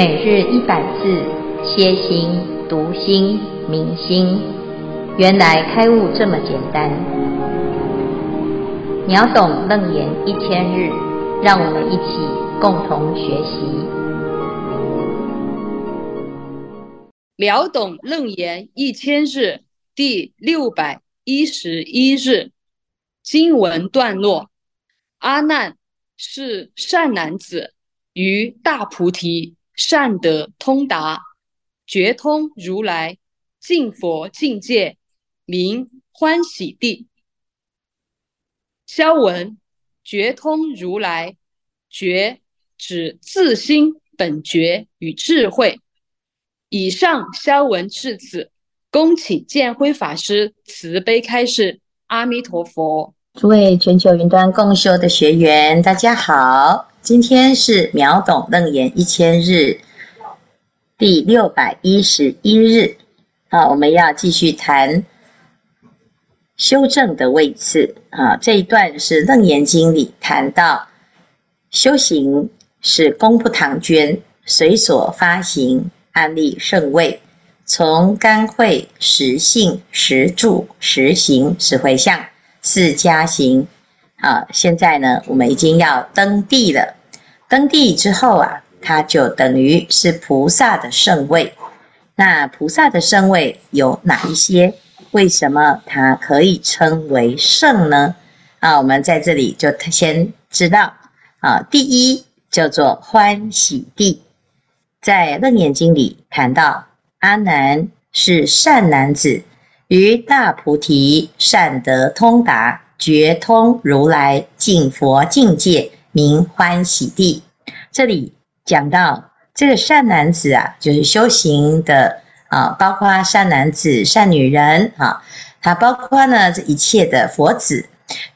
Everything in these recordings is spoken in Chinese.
每日一百字，歇心、读心、明心，原来开悟这么简单。秒懂楞严一千日，让我们一起共同学习。秒懂楞严一千日第六百一十一日经文段落：阿难是善男子，于大菩提。善得通达，觉通如来净佛境界，名欢喜地。消文觉通如来，觉指自心本觉与智慧。以上消文至此，恭请见辉法师慈悲开示。阿弥陀佛。诸位全球云端共修的学员，大家好。今天是秒懂楞严一千日第六百一十一日，啊，我们要继续谈修正的位次啊。这一段是楞严经里谈到修行是功不唐捐，随所发行，安立圣位，从干慧、实性、实住、实行、实回向四加行。啊，现在呢，我们已经要登地了。登地之后啊，它就等于是菩萨的圣位。那菩萨的圣位有哪一些？为什么它可以称为圣呢？啊，我们在这里就先知道啊，第一叫做欢喜地，在《楞严经》里谈到，阿难是善男子，于大菩提善得通达。觉通如来净佛境界，名欢喜地。这里讲到这个善男子啊，就是修行的啊，包括善男子、善女人啊，它包括呢这一切的佛子，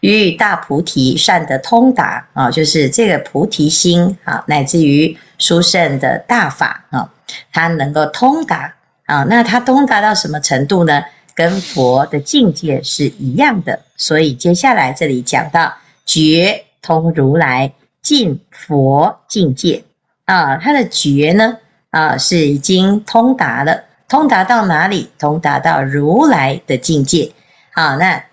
与大菩提善的通达啊，就是这个菩提心啊，乃至于殊胜的大法啊，它能够通达啊。那它通达到什么程度呢？跟佛的境界是一样的，所以接下来这里讲到觉通如来进佛境界啊，他的觉呢啊是已经通达了，通达到哪里？通达到如来的境界啊，那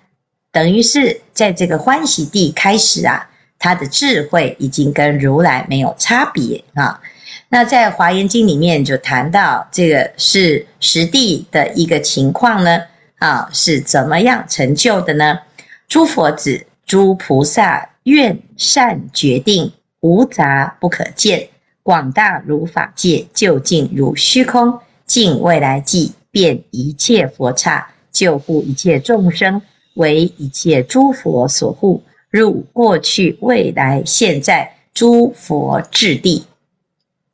等于是在这个欢喜地开始啊，他的智慧已经跟如来没有差别啊。那在华严经里面就谈到这个是实地的一个情况呢。啊，是怎么样成就的呢？诸佛子、诸菩萨愿善决定，无杂不可见，广大如法界，究竟如虚空，尽未来际，遍一切佛刹，救护一切众生，为一切诸佛所护，入过去、未来、现在诸佛智地。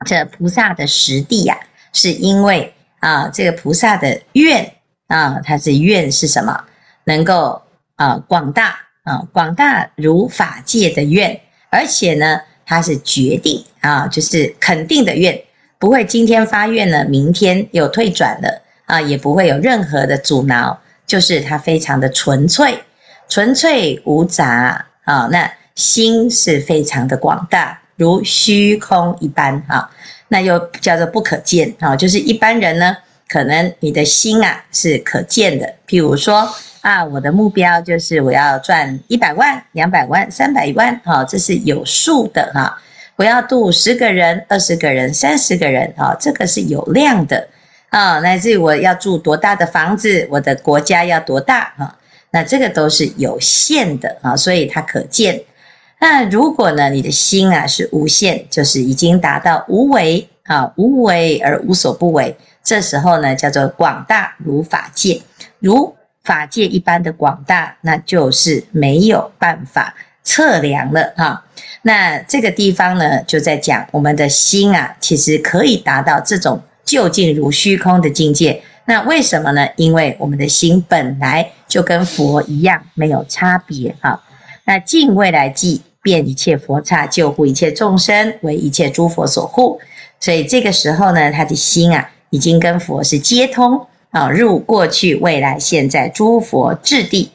这菩萨的实地呀、是因为啊，这个菩萨的愿。啊，它是愿是什么？能够啊广大啊广大如法界的愿，而且呢，它是决定啊，就是肯定的愿，不会今天发愿了，明天又退转了啊，也不会有任何的阻挠，就是它非常的纯粹，纯粹无杂啊。那心是非常的广大，如虚空一般啊，那又叫做不可见啊，就是一般人呢。可能你的心啊是可见的，譬如说啊，我的目标就是我要赚一百万、两百万、三百万，哈，这是有数的哈。我要度十个人、二十个人、三十个人，哈，这个是有量的啊。乃至于我要住多大的房子，我的国家要多大哈，那这个都是有限的啊，所以它可见。那如果呢，你的心啊是无限，就是已经达到无为啊，无为而无所不为。这时候呢，叫做广大如法界，如法界一般的广大，那就是没有办法测量了哈。那这个地方呢，就在讲我们的心啊，其实可以达到这种究竟如虚空的境界。那为什么呢？因为我们的心本来就跟佛一样，没有差别哈。那尽未来际，遍一切佛刹，救护一切众生，为一切诸佛所护。所以这个时候呢，他的心啊。已经跟佛是接通啊，入过去、未来、现在诸佛智地。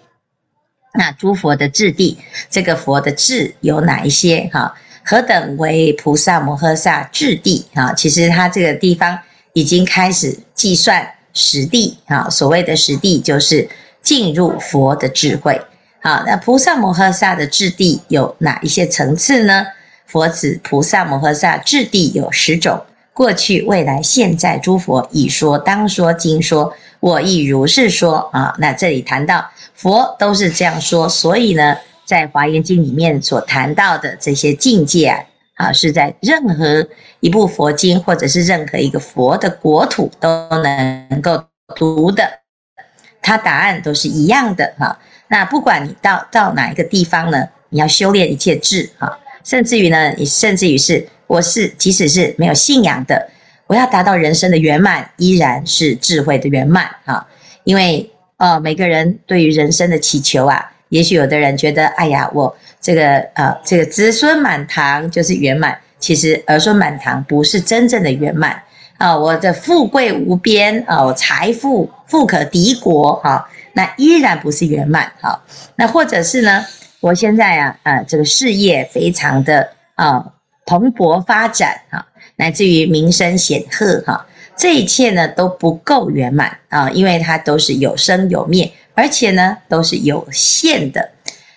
那诸佛的智地，这个佛的智有哪一些？哈，何等为菩萨摩诃萨智地啊？其实他这个地方已经开始计算实地啊。所谓的实地，就是进入佛的智慧。好，那菩萨摩诃萨的智地有哪一些层次呢？佛子菩萨摩诃萨智地有十种，过去、未来、现在诸佛已说、当说、今说，我亦如是说啊。那这里谈到佛都是这样说，所以呢。在《华严经》里面所谈到的这些境界啊，啊，是在任何一部佛经或者是任何一个佛的国土都能够读的，它答案都是一样的哈。那不管你到到哪一个地方呢，你要修炼一切智哈，甚至于呢，你甚至于是我是即使是没有信仰的，我要达到人生的圆满，依然是智慧的圆满哈。因为呃，每个人对于人生的祈求啊。也许有的人觉得，哎呀，我这个呃，这个子孙满堂就是圆满。其实儿孙满堂不是真正的圆满啊！我的富贵无边啊，我财富富可敌国哈，那依然不是圆满哈。那或者是呢，我现在啊啊，这个事业非常的啊蓬勃发展哈，乃至于名声显赫哈，这一切呢都不够圆满啊，因为它都是有生有灭。而且呢，都是有限的。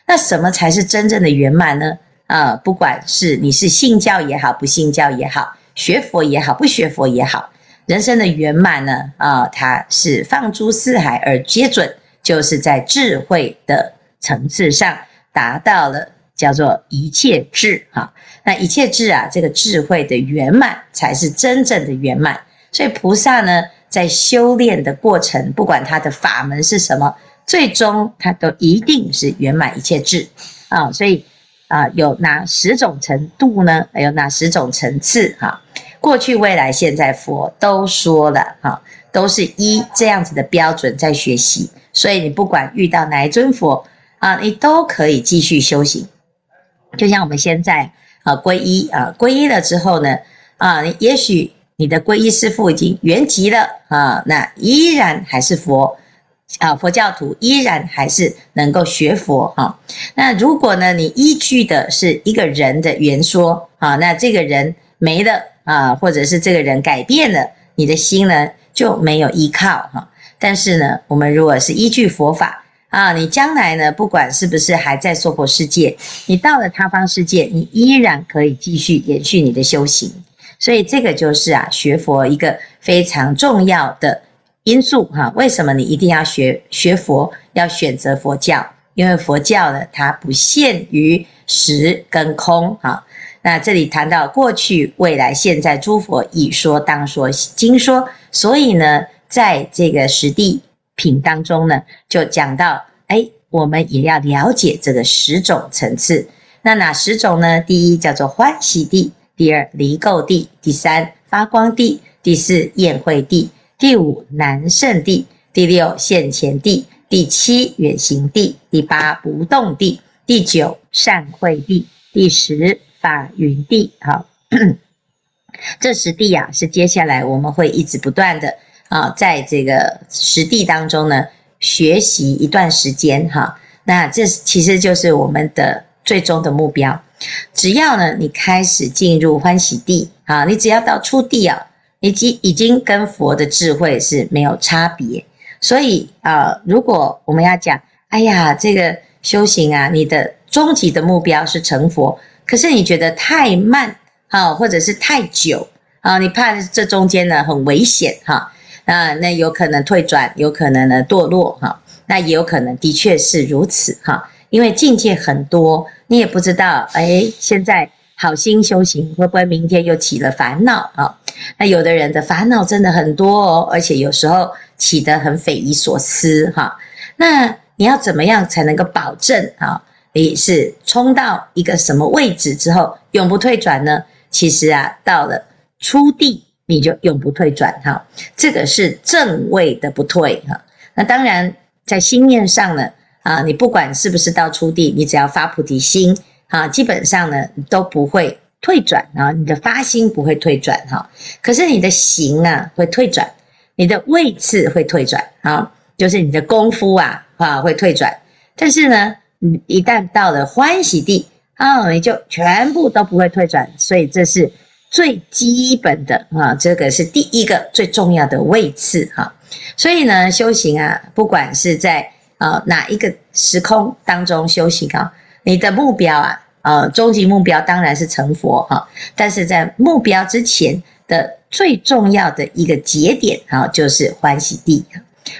那什么才是真正的圆满呢？啊、不管是你是信教也好，不信教也好，学佛也好，不学佛也好，人生的圆满呢，啊、它是放诸四海而皆准，就是在智慧的层次上达到了，叫做一切智哈。那一切智啊，这个智慧的圆满才是真正的圆满。所以菩萨呢，在修炼的过程，不管他的法门是什么。最终，它都一定是圆满一切智啊！所以啊，有哪十种程度呢？有哪十种层次？哈，过去、未来、现在，佛都说了哈，都是依这样子的标准在学习。所以你不管遇到哪一尊佛啊，你都可以继续修行。就像我们现在啊，皈依啊，皈依了之后呢，啊，也许你的皈依师父已经圆寂了啊，那依然还是佛。啊，佛教徒依然还是能够学佛哈。那如果呢，你依据的是一个人的圆说啊，那这个人没了啊，或者是这个人改变了，你的心呢就没有依靠哈。但是呢，我们如果是依据佛法啊，你将来呢，不管是不是还在娑婆世界，你到了他方世界，你依然可以继续延续你的修行。所以这个就是啊，学佛一个非常重要的。因素哈，为什么你一定要学学佛，要选择佛教？因为佛教呢，它不限于实跟空哈。那这里谈到过去、未来、现在，诸佛已说、当说、今说，所以呢，在这个实地品当中呢，就讲到，哎，我们也要了解这个十种层次。那哪十种呢？第一叫做欢喜地，第二离垢地，第三发光地，第四宴会地。第五难胜地，第六现前地，第七远行地，第八不动地，第九善会地，第十法云地。好，这十地啊，是接下来我们会一直不断的啊，在这个实地当中呢，学习一段时间哈。那这其实就是我们的最终的目标。只要呢，你开始进入欢喜地啊，你只要到初地啊。已已经跟佛的智慧是没有差别，所以啊、如果我们要讲，哎呀，这个修行啊，你的终极的目标是成佛，可是你觉得太慢啊，或者是太久啊，你怕这中间呢很危险哈，啊那有可能退转，有可能呢堕落哈，那也有可能的确是如此哈，因为境界很多，你也不知道，哎，现在。好心修行，会不会明天又起了烦恼啊？那有的人的烦恼真的很多哦，而且有时候起得很匪夷所思哈。那你要怎么样才能够保证啊？你是冲到一个什么位置之后永不退转呢？其实啊，到了初地你就永不退转哈。这个是正位的不退哈。那当然在心念上呢啊，你不管是不是到初地，你只要发菩提心。啊，基本上呢都不会退转啊，你的发心不会退转哈，可是你的行啊会退转，你的位次会退转啊，就是你的功夫啊啊会退转。但是呢，你一旦到了欢喜地啊，你就全部都不会退转。所以这是最基本的啊，这个是第一个最重要的位次哈。所以呢，修行啊，不管是在啊哪一个时空当中修行啊，你的目标啊，呃，终极目标当然是成佛哈。但是在目标之前的最重要的一个节点啊，就是欢喜地。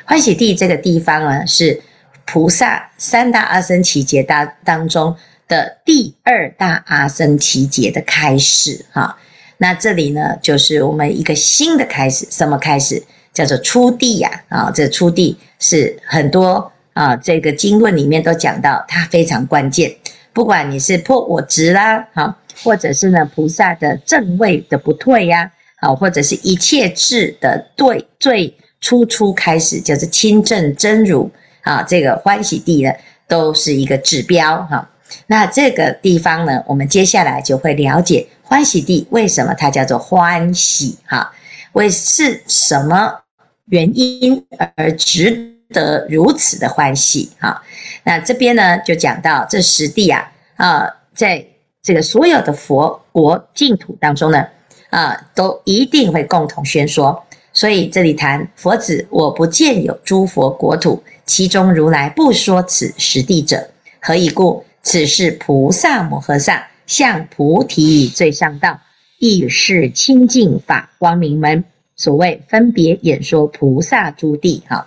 欢喜地这个地方呢，是菩萨三大阿僧只劫当当中的第二大阿僧只劫的开始哈。那这里呢，就是我们一个新的开始，什么开始？叫做初地呀，啊，这初地是很多啊，这个经论里面都讲到，它非常关键。不管你是破我执啦，好，或者是呢菩萨的正位的不退呀，啊，或者是一切智的对最初初开始，就是亲证真如啊，这个欢喜地呢，都是一个指标哈。那这个地方呢，我们接下来就会了解欢喜地为什么它叫做欢喜哈，为是什么？原因而值得如此的欢喜哈，那这边呢就讲到这十地啊啊，在这个所有的佛国净土当中呢啊，都一定会共同宣说。所以这里谈佛子，我不见有诸佛国土，其中如来不说此十地者，何以故？此是菩萨摩诃萨向菩提最上道，亦是清净法光明门。所谓分别演说菩萨诸地，哈，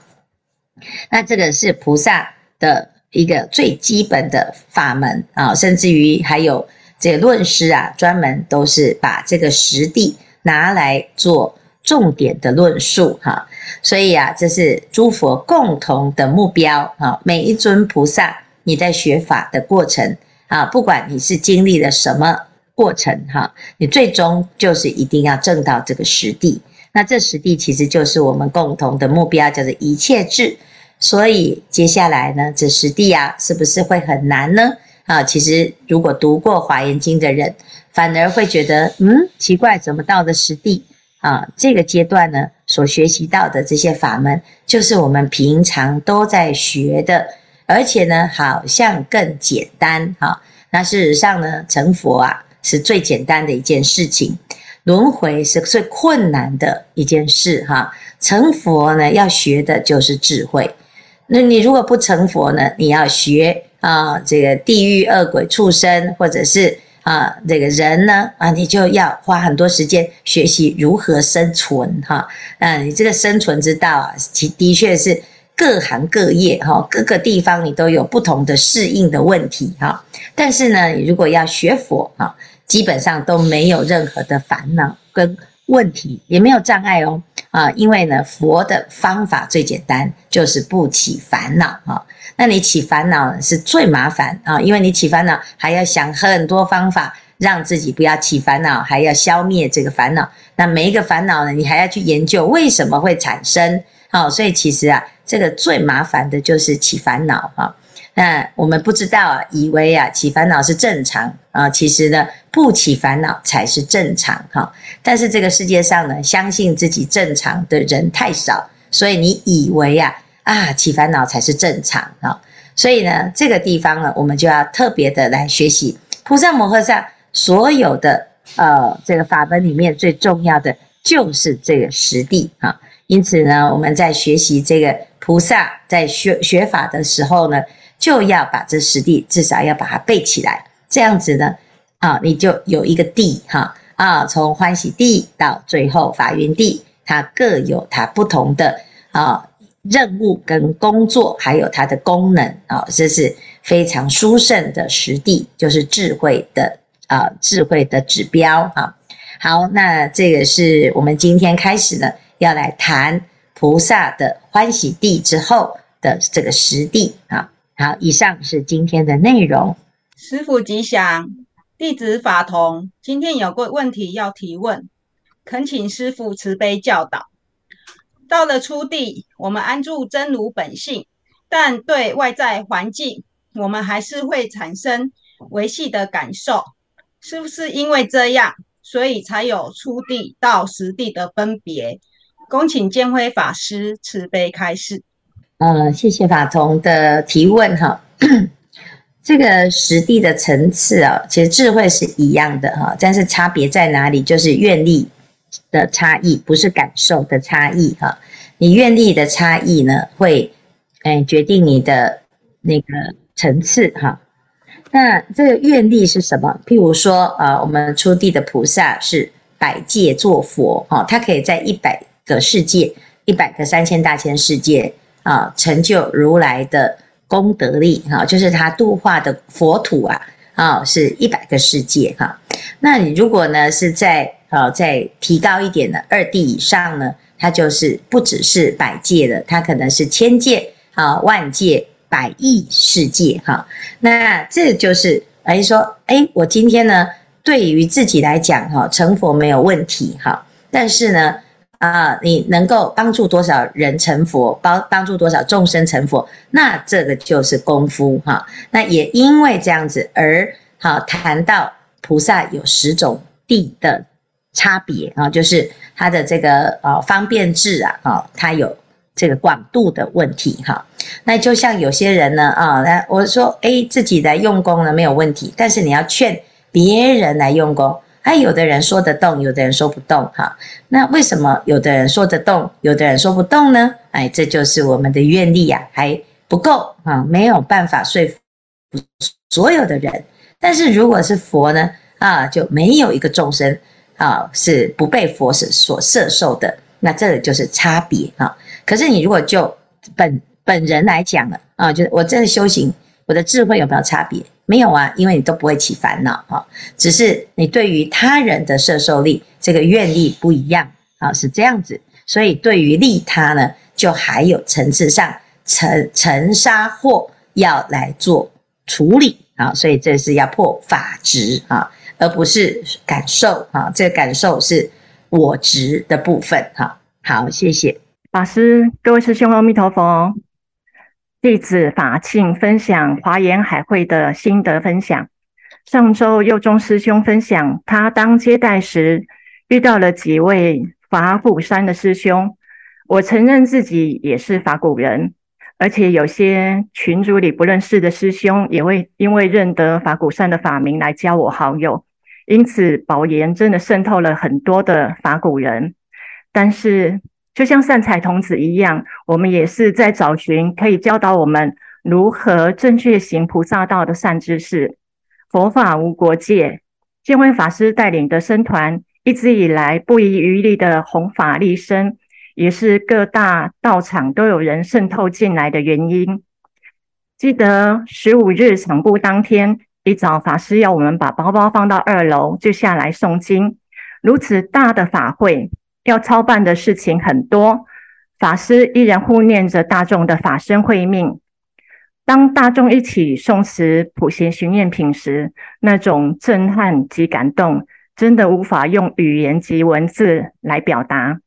那这个是菩萨的一个最基本的法门啊，甚至于还有这论师啊，专门都是把这个实地拿来做重点的论述，哈，所以啊，这是诸佛共同的目标啊。每一尊菩萨，你在学法的过程啊，不管你是经历了什么过程，哈，你最终就是一定要证到这个实地。那这实地其实就是我们共同的目标，叫做一切智。所以接下来呢，这实地啊，是不是会很难呢？啊，其实如果读过《华严经》的人，反而会觉得，嗯，奇怪，怎么到了实地啊？这个阶段呢，所学习到的这些法门，就是我们平常都在学的，而且呢，好像更简单。哈，那事实上呢，成佛啊，是最简单的一件事情。轮回是最困难的一件事哈，成佛呢，要学的就是智慧。那你如果不成佛呢，你要学啊这个地狱恶鬼畜生，或者是啊这个人呢啊，你就要花很多时间学习如何生存哈。啊，你这个生存之道啊，其的确是各行各业哈，各个地方你都有不同的适应的问题哈。但是呢，你如果要学佛哈。基本上都没有任何的烦恼跟问题，也没有障碍哦。啊，因为呢，佛的方法最简单，就是不起烦恼啊。那你起烦恼，是最麻烦啊，因为你起烦恼还要想很多方法让自己不要起烦恼，还要消灭这个烦恼。那每一个烦恼呢，你还要去研究为什么会产生。好，所以其实啊，这个最麻烦的就是起烦恼啊。那我们不知道啊，以为啊起烦恼是正常啊，其实呢不起烦恼才是正常哈。但是这个世界上呢，相信自己正常的人太少，所以你以为啊啊起烦恼才是正常啊。所以呢，这个地方呢，我们就要特别的来学习菩萨摩诃萨所有的呃这个法门里面最重要的就是这个实地哈。因此呢，我们在学习这个菩萨在学学法的时候呢。就要把这十地至少要把它背起来，这样子呢，啊，你就有一个地哈啊，从欢喜地到最后法云地，它各有它不同的啊任务跟工作，还有它的功能啊，这是非常殊胜的十地，就是智慧的啊智慧的指标啊。好，那这个是我们今天开始呢要来谈菩萨的欢喜地之后的这个实地啊。好，以上是今天的内容。师父吉祥，弟子法同，今天有个问题要提问，恳请师父慈悲教导。到了初地，我们安住真如本性，但对外在环境，我们还是会产生维系的感受，是不是因为这样，所以才有初地到实地的分别？恭请建辉法师慈悲开示。呃，谢谢法同的提问哈。这个实地的层次啊，其实智慧是一样的哈，但是差别在哪里？就是愿力的差异，不是感受的差异哈。你愿力的差异呢，会诶决定你的那个层次哈。那这个愿力是什么？譬如说啊，我们初地的菩萨是百界作佛哈，他可以在一百个世界、一百个三千大千世界啊，成就如来的。功德力哈，就是他度化的佛土啊，啊，是一百个世界哈。那你如果呢是在啊再提高一点的二地以上呢，它就是不只是百界的，它可能是千界啊、万界、百亿世界哈。那这就是哎说，哎，我今天呢对于自己来讲哈，成佛没有问题哈，但是呢。啊，你能够帮助多少人成佛，帮帮助多少众生成佛，那这个就是功夫哈。那也因为这样子而好谈到菩萨有十种地的差别啊，就是他的这个呃方便智啊，啊，他有这个广度的问题哈。那就像有些人呢啊，那我说诶，自己来用功呢没有问题，但是你要劝别人来用功。哎，有的人说得动，有的人说不动，哈。那为什么有的人说得动，有的人说不动呢？哎，这就是我们的愿力呀，还不够啊，没有办法说服所有的人。但是如果是佛呢，啊，就没有一个众生啊是不被佛所所摄受的。那这就是差别啊。可是你如果就本本人来讲了啊，就是我这个修行，我的智慧有没有差别？没有啊，因为你都不会起烦恼啊，只是你对于他人的摄受力，这个愿力不一样啊，是这样子。所以对于利他呢，就还有层次上尘尘沙惑要来做处理啊，所以这是要破法执啊，而不是感受啊，这个感受是我执的部分哈。好，谢谢法师，各位师兄，阿弥陀佛。弟子法庆分享华严海会的心得分享。上周佑中师兄分享，他当接待时遇到了几位法鼓山的师兄。我承认自己也是法鼓人，而且有些群组里不认识的师兄也会因为认得法鼓山的法名来加我好友。因此，宝岩真的渗透了很多的法鼓人，但是。就像善财童子一样，我们也是在找寻可以教导我们如何正确行菩萨道的善知识。佛法无国界，建辉法师带领的僧团一直以来不遗余力的弘法利生，也是各大道场都有人渗透进来的原因。记得十五日场布当天一早，法师要我们把包包放到二楼，就下来诵经。如此大的法会。要操办的事情很多，法师依然护念着大众的法身慧命。当大众一起诵持普贤行愿品时，那种震撼及感动，真的无法用语言及文字来表达。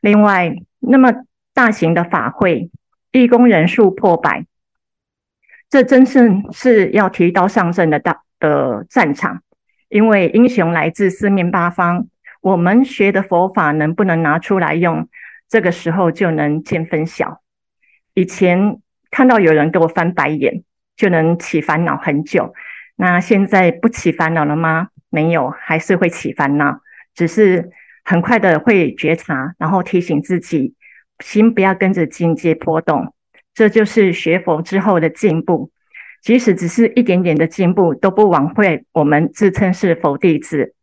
另外，那么大型的法会，义工人数破百，这真正是要提刀上阵的大的战场，因为英雄来自四面八方。我们学的佛法能不能拿出来用？这个时候就能见分晓。以前看到有人给我翻白眼，就能起烦恼很久。那现在不起烦恼了吗？没有，还是会起烦恼，只是很快的会觉察，然后提醒自己，心不要跟着境界波动。这就是学佛之后的进步。即使只是一点点的进步，都不枉费我们自称是佛弟子。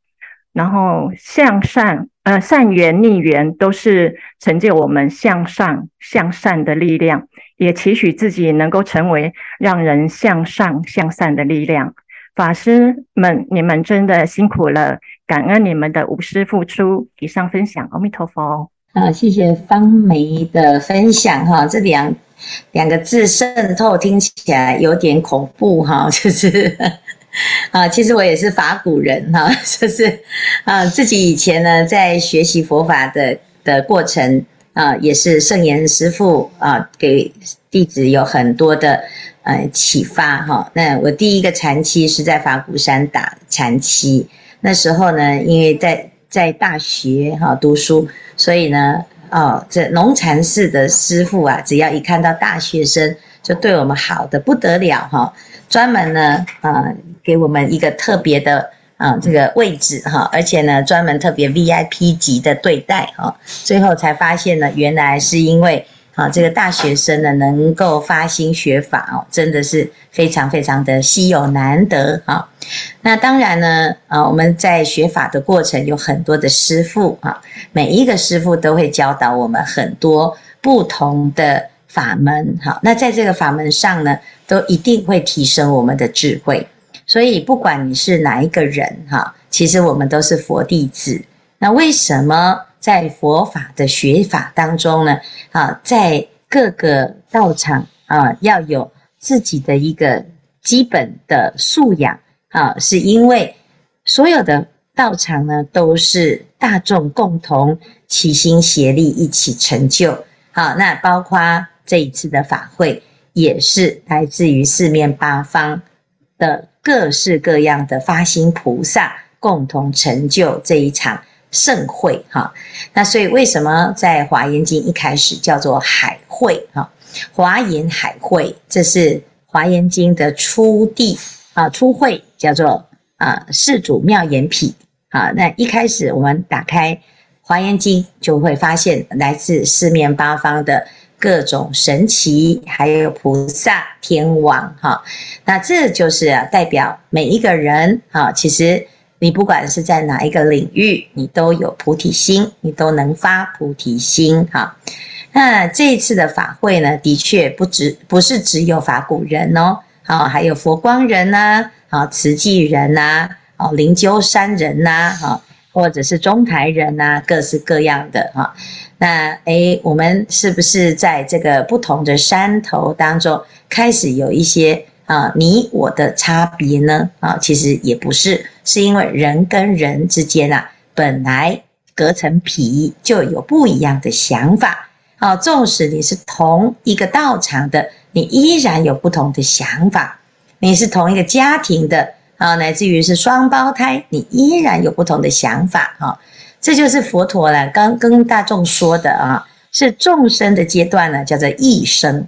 然后向善，呃，善缘逆缘都是成就我们向上向善的力量，也期许自己能够成为让人向上向善的力量。法师们，你们真的辛苦了，感恩你们的无私付出。以上分享，阿弥陀佛。啊，谢谢芳梅的分享哈，这两两个字渗透听起来有点恐怖哈，就是。啊，其实我也是法鼓人哈，就是啊，自己以前呢在学习佛法的的过程啊，也是圣严师父啊给弟子有很多的呃启发哈。那我第一个禅期是在法鼓山打禅期，那时候呢，因为在在大学哈读书，所以呢，哦，这农禅寺的师父啊，只要一看到大学生。就对我们好的不得了哈，专门呢啊给我们一个特别的啊这个位置哈，而且呢专门特别 VIP 级的对待哈，最后才发现呢，原来是因为。啊，这个大学生呢，能够发心学法哦，真的是非常非常的稀有难得啊。那当然呢，啊，我们在学法的过程有很多的师傅啊，每一个师傅都会教导我们很多不同的法门。好，那在这个法门上呢，都一定会提升我们的智慧。所以，不管你是哪一个人哈，其实我们都是佛弟子。那为什么？在佛法的学法当中呢，啊，在各个道场啊，要有自己的一个基本的素养啊，是因为所有的道场呢，都是大众共同齐心协力一起成就。好，那包括这一次的法会，也是来自于四面八方的各式各样的发心菩萨共同成就这一场。盛会哈，那所以为什么在《华严经》一开始叫做海会哈？华严海会，这是《华严经》的初地啊，初会叫做啊世主妙严毗啊。那一开始我们打开《华严经》，就会发现来自四面八方的各种神奇，还有菩萨、天王哈。那这就是，代表每一个人啊，其实。你不管是在哪一个领域，你都有菩提心，你都能发菩提心哈。那这一次的法会呢，的确不只不是只有法鼓人哦，啊，还有佛光人呐，啊，慈济人呐，哦，灵鹫山人呐，哈，或者是中台人呐，各式各样的哈。那诶，我们是不是在这个不同的山头当中，开始有一些？啊，你我的差别呢？啊，其实也不是，是因为人跟人之间啊，本来隔层皮就有不一样的想法。啊，纵使你是同一个道场的，你依然有不同的想法。你是同一个家庭的，啊，乃至于是双胞胎，你依然有不同的想法。哈，这就是佛陀呢，刚跟大众说的啊，是众生的阶段呢，叫做异生。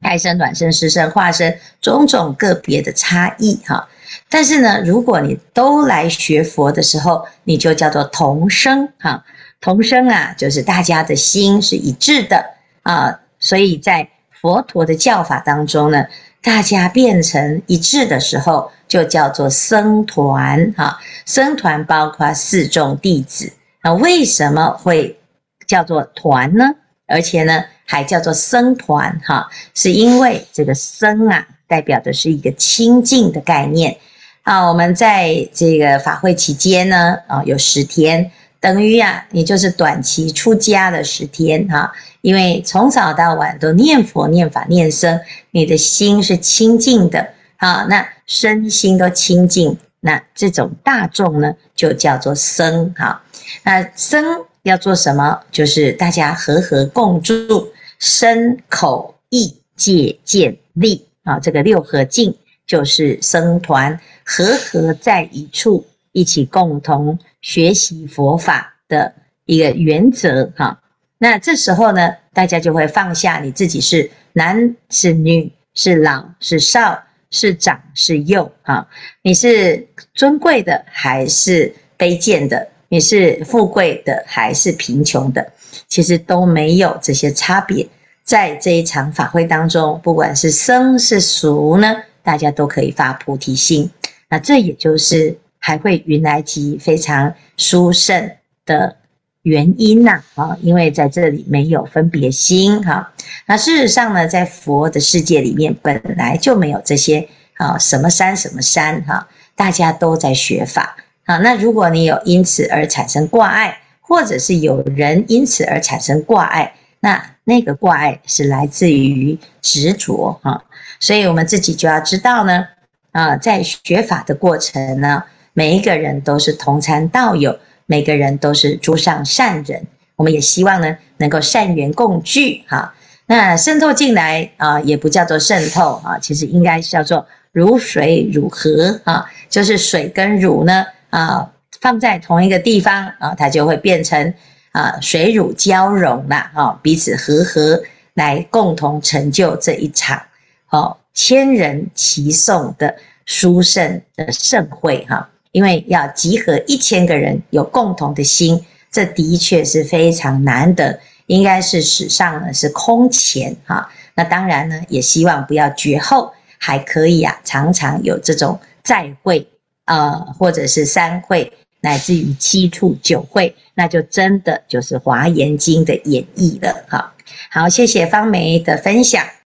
胎生、卵生、湿生、化生，种种个别的差异哈。但是呢，如果你都来学佛的时候，你就叫做同生哈。同生啊，就是大家的心是一致的啊。所以在佛陀的教法当中呢，大家变成一致的时候，就叫做僧团哈。僧团包括四众弟子，那为什么会叫做团呢？而且呢，还叫做僧团哈，是因为这个僧啊，代表的是一个清净的概念。啊，我们在这个法会期间呢，啊，有十天，等于啊，你就是短期出家的十天哈。因为从早到晚都念佛、念法、念僧，你的心是清净的，啊，那身心都清净，那这种大众呢，就叫做僧哈。那僧要做什么？就是大家和和共住。身口意戒见力啊，这个六合敬就是僧团和合在一处，一起共同学习佛法的一个原则哈。那这时候呢，大家就会放下你自己是男是女，是老是少，是长是幼啊，你是尊贵的还是卑贱的？你是富贵的还是贫穷的？其实都没有这些差别，在这一场法会当中，不管是生是俗呢，大家都可以发菩提心。那这也就是还会云来集非常殊胜的原因呐，啊，因为在这里没有分别心哈。那事实上呢，在佛的世界里面本来就没有这些啊，什么山什么山哈，大家都在学法啊。那如果你有因此而产生挂碍，或者是有人因此而产生挂碍，那那个挂碍是来自于执着哈，所以我们自己就要知道呢，啊，在学法的过程呢，每一个人都是同参道友，每个人都是诸上善人，我们也希望呢，能够善缘共聚哈。那渗透进来啊，也不叫做渗透啊，其实应该叫做如水乳合啊，就是水跟乳呢啊。放在同一个地方啊，它就会变成啊水乳交融了啊，彼此和合来共同成就这一场哦，千人齐诵的殊胜的盛会哈，因为要集合一千个人有共同的心，这的确是非常难得，应该是史上呢是空前哈。那当然呢，也希望不要绝后，还可以啊，常常有这种再会、呃，或者是三会，乃至于七处九会，那就真的就是华严经的演绎了哈。好，谢谢方梅的分享。